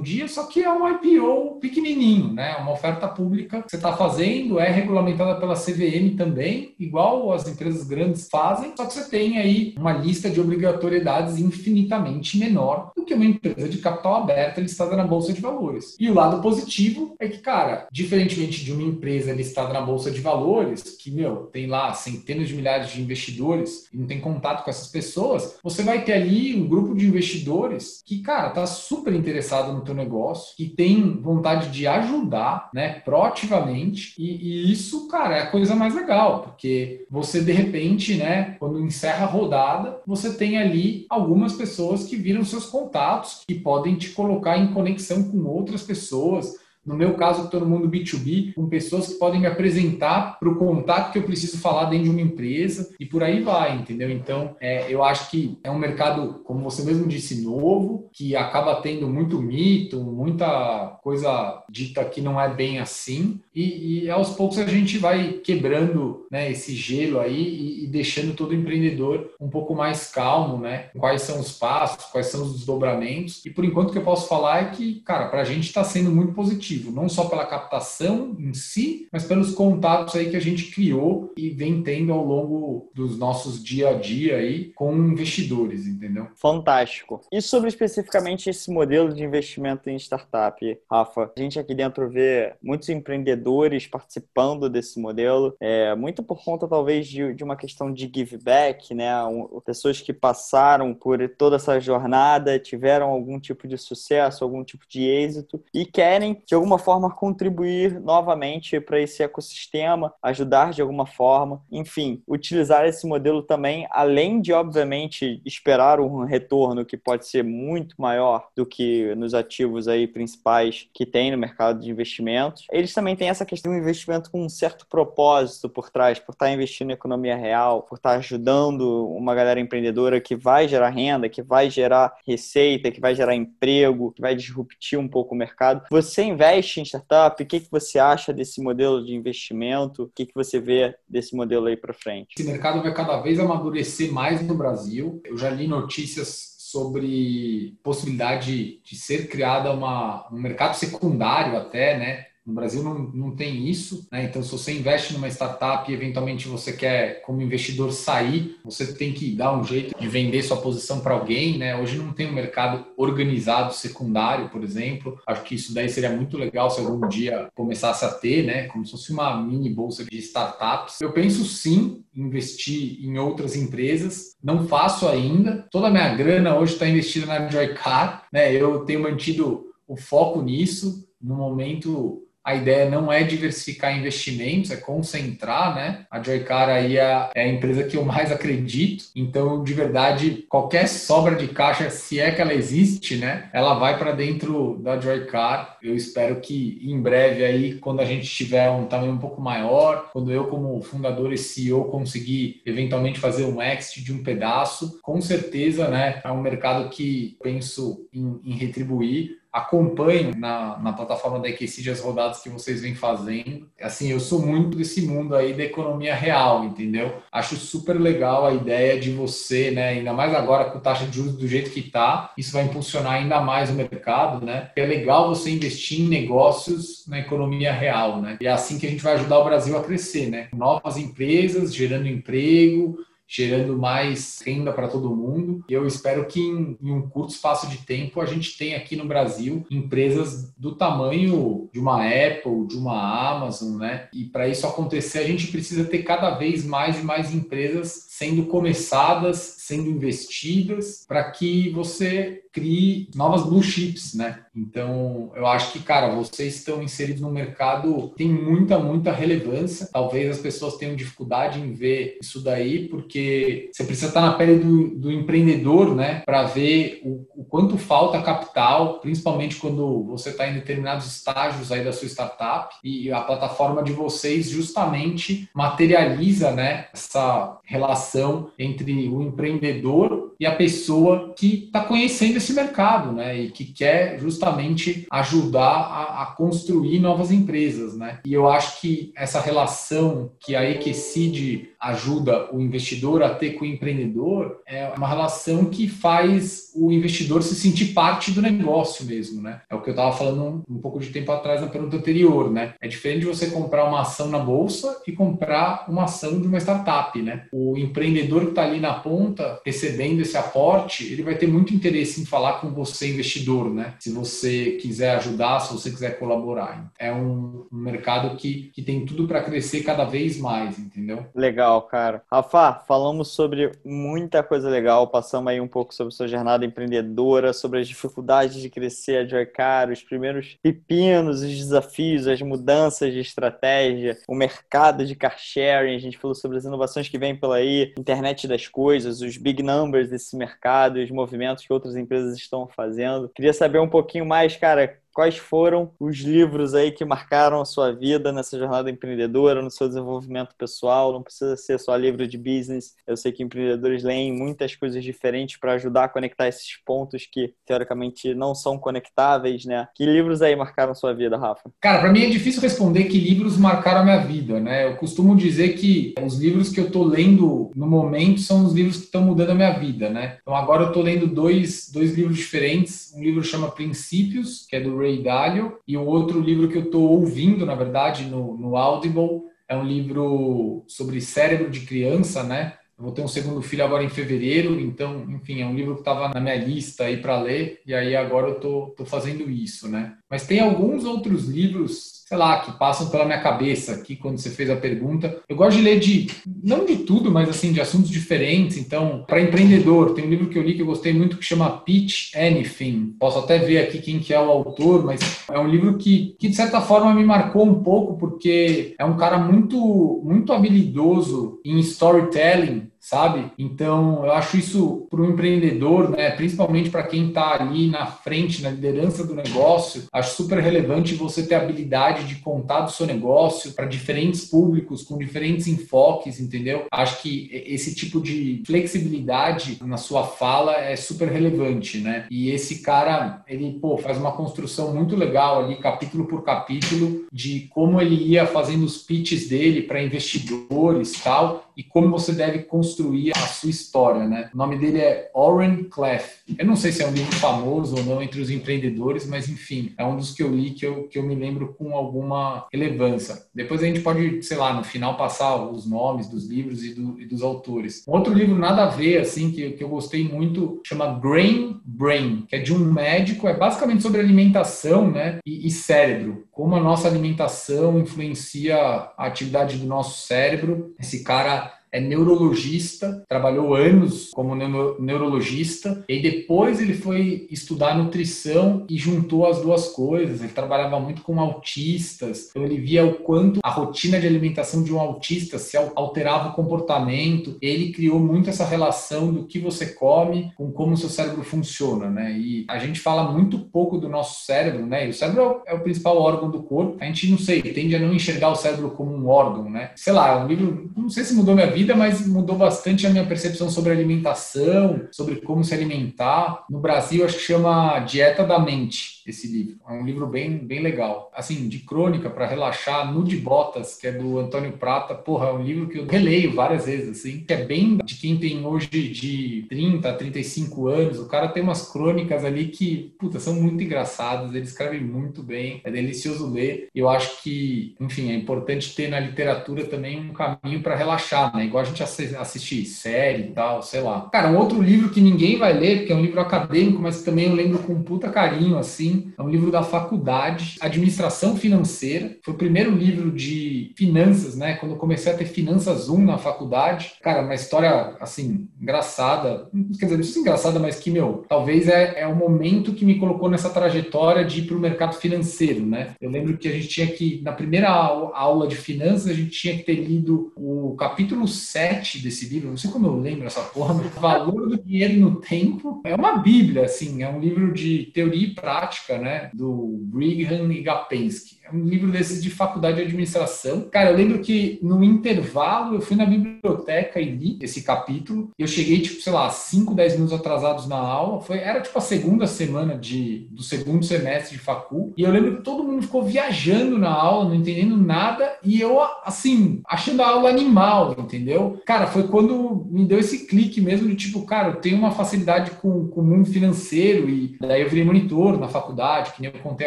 dia, só que é um IPO pequenininho, né? Uma oferta pública que você está fazendo, é regulamentada pela CVM também, igual as empresas grandes fazem, só que você tem aí uma lista de obrigatoriedades infinitamente menor do que uma empresa de capital aberta listada na Bolsa de Valores. E o lado positivo é que, cara, diferentemente de uma empresa listada na Bolsa de Valores, que, meu, tem lá centenas de milhares de investidores e não tem contato com essas pessoas, você vai ter ali um grupo de investidores que, cara, tá super interessado no teu negócio, que tem vontade de ajudar, né, proativamente. E, e, isso, cara, é a coisa mais legal, porque você de repente, né, quando encerra a rodada, você tem ali algumas pessoas que viram seus contatos, que podem te colocar em conexão com outras pessoas no meu caso, estou no mundo B2B, com pessoas que podem me apresentar para o contato que eu preciso falar dentro de uma empresa e por aí vai, entendeu? Então, é, eu acho que é um mercado, como você mesmo disse, novo, que acaba tendo muito mito, muita coisa dita que não é bem assim, e, e aos poucos a gente vai quebrando né, esse gelo aí e, e deixando todo empreendedor um pouco mais calmo, né? Quais são os passos, quais são os desdobramentos, e por enquanto o que eu posso falar é que, cara, para a gente está sendo muito positivo não só pela captação em si, mas pelos contatos aí que a gente criou e vem tendo ao longo dos nossos dia a dia aí com investidores, entendeu? Fantástico. E sobre especificamente esse modelo de investimento em startup, Rafa, a gente aqui dentro vê muitos empreendedores participando desse modelo, é, muito por conta talvez de, de uma questão de give back, né? Um, pessoas que passaram por toda essa jornada, tiveram algum tipo de sucesso, algum tipo de êxito e querem de alguma forma contribuir novamente para esse ecossistema, ajudar de alguma forma, enfim, utilizar esse modelo também, além de, obviamente, esperar um retorno que pode ser muito maior do que nos ativos aí principais que tem no mercado de investimentos. Eles também têm essa questão do investimento com um certo propósito por trás, por estar investindo em economia real, por estar ajudando uma galera empreendedora que vai gerar renda, que vai gerar receita, que vai gerar emprego, que vai disruptir um pouco o mercado. Você investe em startup? O que, que você acha desse modelo de investimento? O que, que você vê desse modelo aí para frente? Esse mercado vai cada vez amadurecer mais no Brasil. Eu já li notícias sobre possibilidade de ser criada uma, um mercado secundário até, né? No Brasil não, não tem isso, né? Então, se você investe numa startup e eventualmente você quer, como investidor, sair, você tem que dar um jeito de vender sua posição para alguém, né? Hoje não tem um mercado organizado secundário, por exemplo. Acho que isso daí seria muito legal se algum dia começasse a ter, né? Como se fosse uma mini bolsa de startups. Eu penso sim investir em outras empresas. Não faço ainda. Toda a minha grana hoje está investida na Joycar, né? Eu tenho mantido o foco nisso. No momento, a ideia não é diversificar investimentos, é concentrar, né? A Joycar aí é, é a empresa que eu mais acredito. Então, de verdade, qualquer sobra de caixa, se é que ela existe, né? Ela vai para dentro da Joycar. Eu espero que em breve aí, quando a gente tiver um tamanho um pouco maior, quando eu como fundador e CEO conseguir eventualmente fazer um exit de um pedaço, com certeza, né? É um mercado que penso em, em retribuir acompanho na, na plataforma da Equicid as rodadas que vocês vêm fazendo. Assim, eu sou muito desse mundo aí da economia real, entendeu? Acho super legal a ideia de você, né, ainda mais agora com taxa de juros do jeito que tá, isso vai impulsionar ainda mais o mercado, né? É legal você investir em negócios na economia real, né? E é assim que a gente vai ajudar o Brasil a crescer, né? Novas empresas gerando emprego, gerando mais renda para todo mundo. E eu espero que em, em, um curto espaço de tempo a gente tenha aqui no Brasil empresas do tamanho de uma Apple, de uma Amazon, né? E para isso acontecer, a gente precisa ter cada vez mais e mais empresas sendo começadas, sendo investidas, para que você crie novas blue chips, né? Então, eu acho que, cara, vocês estão inseridos no mercado, tem muita, muita relevância. Talvez as pessoas tenham dificuldade em ver isso daí, porque você precisa estar na pele do, do empreendedor, né? Para ver o, o, quanto falta capital, principalmente quando você está em determinados estágios aí da sua startup. E a plataforma de vocês justamente materializa, né? Essa relação entre o empreendedor empreendedor e a pessoa que está conhecendo esse mercado, né? E que quer justamente ajudar a, a, construir novas empresas, né? E eu acho que essa relação que a Equicid ajuda o investidor a ter com o empreendedor é uma relação que faz o investidor se sentir parte do negócio mesmo, né? É o que eu estava falando um, um, pouco de tempo atrás na pergunta anterior, né? É diferente de você comprar uma ação na bolsa e comprar uma ação de uma startup, né? O empreendedor que está ali na ponta recebendo esse aporte, ele vai ter muito interesse em falar com você, investidor, né? Se você quiser ajudar, se você quiser colaborar. É um, um mercado que, que tem tudo para crescer cada vez mais, entendeu? Legal, cara. Rafa, falamos sobre muita coisa legal, passamos aí um pouco sobre sua jornada empreendedora, sobre as dificuldades de crescer a Joycar, os primeiros pepinos, os desafios, as mudanças de estratégia, o mercado de car sharing, a gente falou sobre as inovações que vêm pela aí, internet das coisas, os big numbers desse mercado, os movimentos que outras empresas estão fazendo. Queria saber um pouquinho mais, cara, quais foram os livros aí que marcaram a sua vida nessa jornada empreendedora, no seu desenvolvimento pessoal. Não precisa ser só livro de business. Eu sei que empreendedores leem muitas coisas diferentes para ajudar a conectar esses pontos que teoricamente não são conectáveis, né? Que livros aí marcaram sua vida, Rafa? Cara, para mim é difícil responder que livros marcaram a minha vida, né? Eu costumo dizer que os livros que eu estou lendo no momento são os livros que estão mudando a minha vida, né? Então agora eu estou lendo dois, dois livros diferentes. Um livro chama Princípios, que é do Ray Dalio, e o outro livro que eu estou ouvindo, na verdade, no, no Audible, é um livro sobre cérebro de criança, né? Eu vou ter um segundo filho agora em fevereiro, então, enfim, é um livro que estava na minha lista aí para ler, e aí agora eu tô, tô fazendo isso, né? Mas tem alguns outros livros sei lá, que passam pela minha cabeça aqui quando você fez a pergunta. Eu gosto de ler de, não de tudo, mas assim, de assuntos diferentes. Então, para empreendedor, tem um livro que eu li que eu gostei muito que chama Pitch Anything. Posso até ver aqui quem que é o autor, mas é um livro que, que de certa forma me marcou um pouco porque é um cara muito, muito habilidoso em storytelling sabe? Então, eu acho isso para o empreendedor, né, principalmente para quem está ali na frente, na liderança do negócio, acho super relevante você ter a habilidade de contar do seu negócio para diferentes públicos, com diferentes enfoques, entendeu? Acho que esse tipo de flexibilidade na sua fala é super relevante, né? E esse cara, ele, pô, faz uma construção muito legal ali, capítulo por capítulo, de como ele ia fazendo os pitches dele para investidores tal, e como você deve construir a sua história, né? O nome dele é Oren Clef. Eu não sei se é um livro famoso ou não entre os empreendedores, mas enfim, é um dos que eu li que eu, que eu me lembro com alguma relevância. Depois a gente pode, sei lá, no final passar os nomes dos livros e, do, e dos autores. Um outro livro nada a ver, assim, que, que eu gostei muito, chama Grain Brain, que é de um médico, é basicamente sobre alimentação, né? e, e cérebro. Como a nossa alimentação influencia a atividade do nosso cérebro. Esse cara é neurologista, trabalhou anos como neuro, neurologista, e depois ele foi estudar nutrição e juntou as duas coisas. Ele trabalhava muito com autistas, então ele via o quanto a rotina de alimentação de um autista se alterava o comportamento. Ele criou muito essa relação do que você come com como o seu cérebro funciona, né? E a gente fala muito pouco do nosso cérebro, né? E o cérebro é o principal órgão do corpo. A gente não sei, tende a não enxergar o cérebro como um órgão, né? Sei lá, é um livro, não sei se mudou minha vida vida, mas mudou bastante a minha percepção sobre alimentação, sobre como se alimentar. No Brasil, acho que chama Dieta da Mente, esse livro. É um livro bem, bem legal. Assim, de crônica para relaxar, Nude Botas, que é do Antônio Prata. Porra, é um livro que eu releio várias vezes, assim, que é bem de quem tem hoje de 30 a 35 anos. O cara tem umas crônicas ali que, puta, são muito engraçadas, ele escreve muito bem, é delicioso ler. Eu acho que, enfim, é importante ter na literatura também um caminho para relaxar, né? igual a gente assistir série e tal, sei lá. Cara, um outro livro que ninguém vai ler, porque é um livro acadêmico, mas também eu lembro com puta carinho, assim, é um livro da faculdade, Administração Financeira. Foi o primeiro livro de finanças, né? Quando eu comecei a ter Finanças 1 na faculdade. Cara, uma história, assim, engraçada. Quer dizer, não sei engraçada, mas que, meu, talvez é, é o momento que me colocou nessa trajetória de ir para o mercado financeiro, né? Eu lembro que a gente tinha que, na primeira aula de finanças, a gente tinha que ter lido o capítulo 7 desse livro, não sei como eu lembro essa porra, o valor do dinheiro no tempo é uma bíblia, assim, é um livro de teoria e prática, né, do Brigham e Gapensky. Um livro desses de faculdade de administração. Cara, eu lembro que no intervalo eu fui na biblioteca e li esse capítulo. Eu cheguei, tipo, sei lá, 5, 10 minutos atrasados na aula. Foi, era tipo a segunda semana de, do segundo semestre de facul. E eu lembro que todo mundo ficou viajando na aula, não entendendo nada. E eu, assim, achando a aula animal, entendeu? Cara, foi quando me deu esse clique mesmo de tipo, cara, eu tenho uma facilidade com, com o mundo financeiro. E daí eu virei monitor na faculdade, que nem eu contei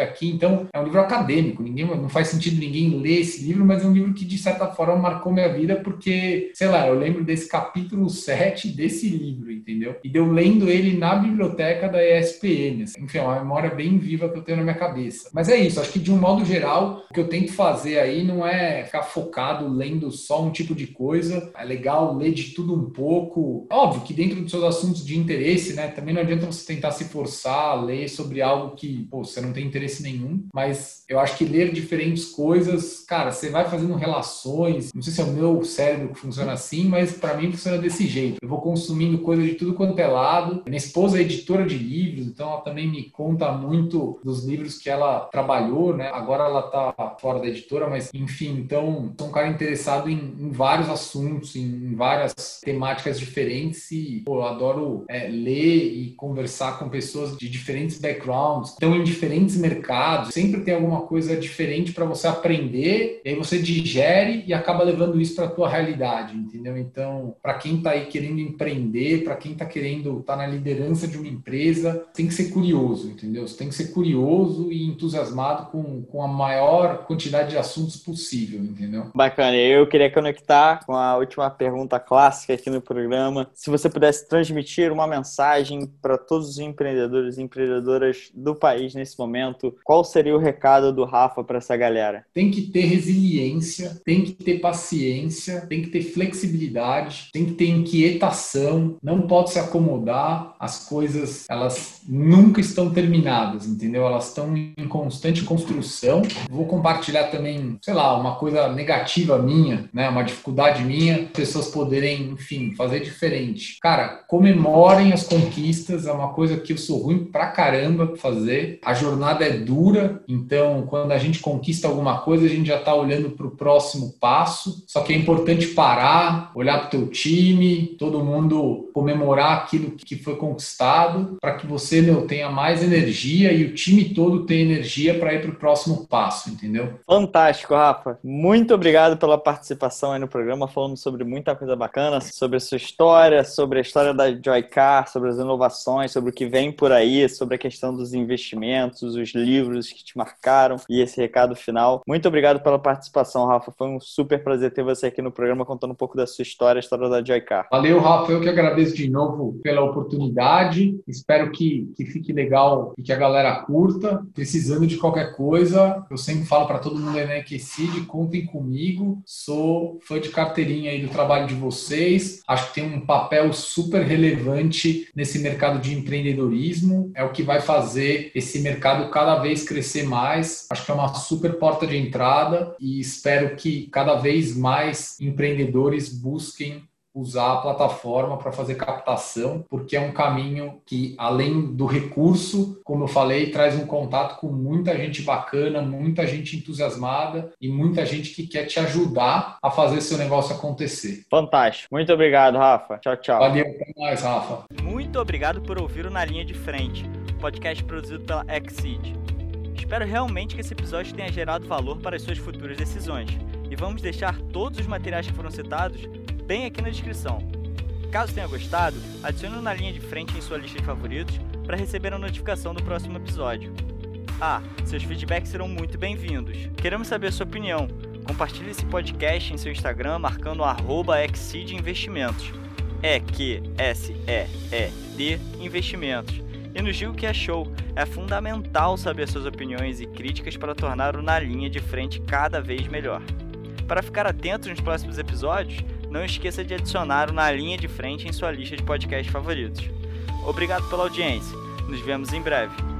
aqui. Então, é um livro acadêmico ninguém, não faz sentido ninguém ler esse livro, mas é um livro que de certa forma marcou minha vida porque, sei lá, eu lembro desse capítulo 7 desse livro, entendeu? E deu lendo ele na biblioteca da ESPN. Assim. Enfim, é uma memória bem viva que eu tenho na minha cabeça. Mas é isso, acho que de um modo geral, o que eu tento fazer aí não é ficar focado lendo só um tipo de coisa. É legal ler de tudo um pouco. Óbvio que dentro dos seus assuntos de interesse, né? Também não adianta você tentar se forçar a ler sobre algo que, pô, você não tem interesse nenhum. Mas eu acho que ler diferentes coisas, cara, você vai fazendo relações. Não sei se é o meu cérebro que funciona assim, mas para mim funciona desse jeito. Eu vou consumindo coisa de tudo quanto é lado. Minha esposa é editora de livros, então ela também me conta muito dos livros que ela trabalhou, né? Agora ela tá fora da editora, mas enfim, então sou um cara interessado em, em vários assuntos, em, em, várias temáticas diferentes e pô, eu adoro é, ler e conversar com pessoas de diferentes backgrounds, estão em diferentes mercados, sempre tem alguma coisa diferente diferente para você aprender, e aí você digere e acaba levando isso para a tua realidade, entendeu? Então, para quem está aí querendo empreender, para quem está querendo estar tá na liderança de uma empresa, tem que ser curioso, entendeu? Você tem que ser curioso e entusiasmado com, com a maior quantidade de assuntos possível, entendeu? Bacana. Eu queria conectar com a última pergunta clássica aqui no programa. Se você pudesse transmitir uma mensagem para todos os empreendedores e empreendedoras do país nesse momento, qual seria o recado do Rafa Rafa, para essa galera? Tem que ter resiliência, tem que ter paciência, tem que ter flexibilidade, tem que ter inquietação, não pode se acomodar. As coisas, elas nunca estão terminadas, entendeu? Elas estão em constante construção. Vou compartilhar também, sei lá, uma coisa negativa minha, né? Uma dificuldade minha, pessoas poderem, enfim, fazer diferente. Cara, comemorem as conquistas, é uma coisa que eu sou ruim pra caramba fazer. A jornada é dura, então quando a gente conquista alguma coisa, a gente já está olhando para o próximo passo. Só que é importante parar, olhar para o teu time, todo mundo comemorar aquilo que foi conquistado, para que você meu, tenha mais energia e o time todo tenha energia para ir para o próximo passo, entendeu? Fantástico, Rafa. Muito obrigado pela participação aí no programa, falando sobre muita coisa bacana, sobre a sua história, sobre a história da Joycar, sobre as inovações, sobre o que vem por aí, sobre a questão dos investimentos, os livros que te marcaram e esse recado final. Muito obrigado pela participação, Rafa. Foi um super prazer ter você aqui no programa contando um pouco da sua história, a história da Joycar. Valeu, Rafa. Eu que agradeço de novo pela oportunidade. Espero que, que fique legal e que a galera curta. Precisando de qualquer coisa, eu sempre falo para todo mundo aí na Equicid, contem comigo. Sou fã de carteirinha aí do trabalho de vocês. Acho que tem um papel super relevante nesse mercado de empreendedorismo. É o que vai fazer esse mercado cada vez crescer mais. Acho que é uma super porta de entrada e espero que cada vez mais empreendedores busquem usar a plataforma para fazer captação, porque é um caminho que, além do recurso, como eu falei, traz um contato com muita gente bacana, muita gente entusiasmada e muita gente que quer te ajudar a fazer seu negócio acontecer. Fantástico. Muito obrigado, Rafa. Tchau, tchau. Valeu, até mais, Rafa. Muito obrigado por ouvir o Na Linha de Frente, podcast produzido pela Exceed. Espero realmente que esse episódio tenha gerado valor para as suas futuras decisões. E vamos deixar todos os materiais que foram citados bem aqui na descrição. Caso tenha gostado, adicione na linha de frente em sua lista de favoritos para receber a notificação do próximo episódio. Ah, seus feedbacks serão muito bem-vindos. Queremos saber a sua opinião. Compartilhe esse podcast em seu Instagram marcando arroba Investimentos. É Q S E E D Investimentos. E nos diga o que achou. É fundamental saber suas opiniões e críticas para tornar o Na Linha de Frente cada vez melhor. Para ficar atento nos próximos episódios, não esqueça de adicionar o Na Linha de Frente em sua lista de podcasts favoritos. Obrigado pela audiência. Nos vemos em breve.